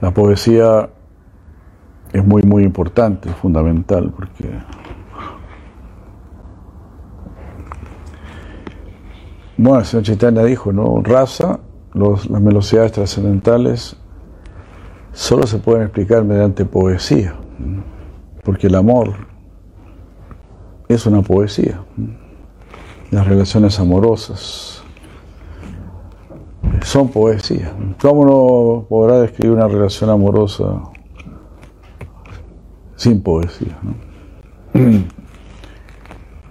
La poesía es muy, muy importante, fundamental, porque bueno, el señor Chaitanya dijo, ¿no? Raza, las velocidades trascendentales solo se pueden explicar mediante poesía, porque el amor es una poesía. Las relaciones amorosas son poesía. ¿Cómo no podrá describir una relación amorosa sin poesía?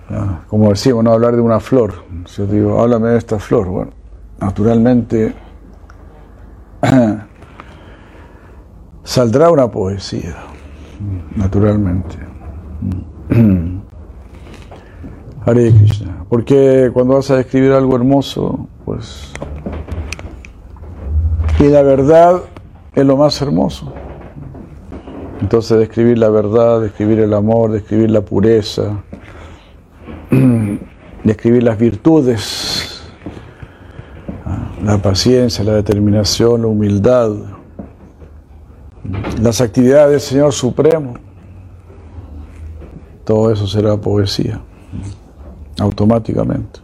Ah, como decimos, no hablar de una flor. Yo digo, háblame de esta flor. Bueno, naturalmente saldrá una poesía, naturalmente. Hare Krishna. Porque cuando vas a describir algo hermoso, pues. Y la verdad es lo más hermoso. Entonces, describir la verdad, describir el amor, describir la pureza, describir las virtudes, la paciencia, la determinación, la humildad, las actividades del Señor Supremo. Todo eso será poesía, automáticamente.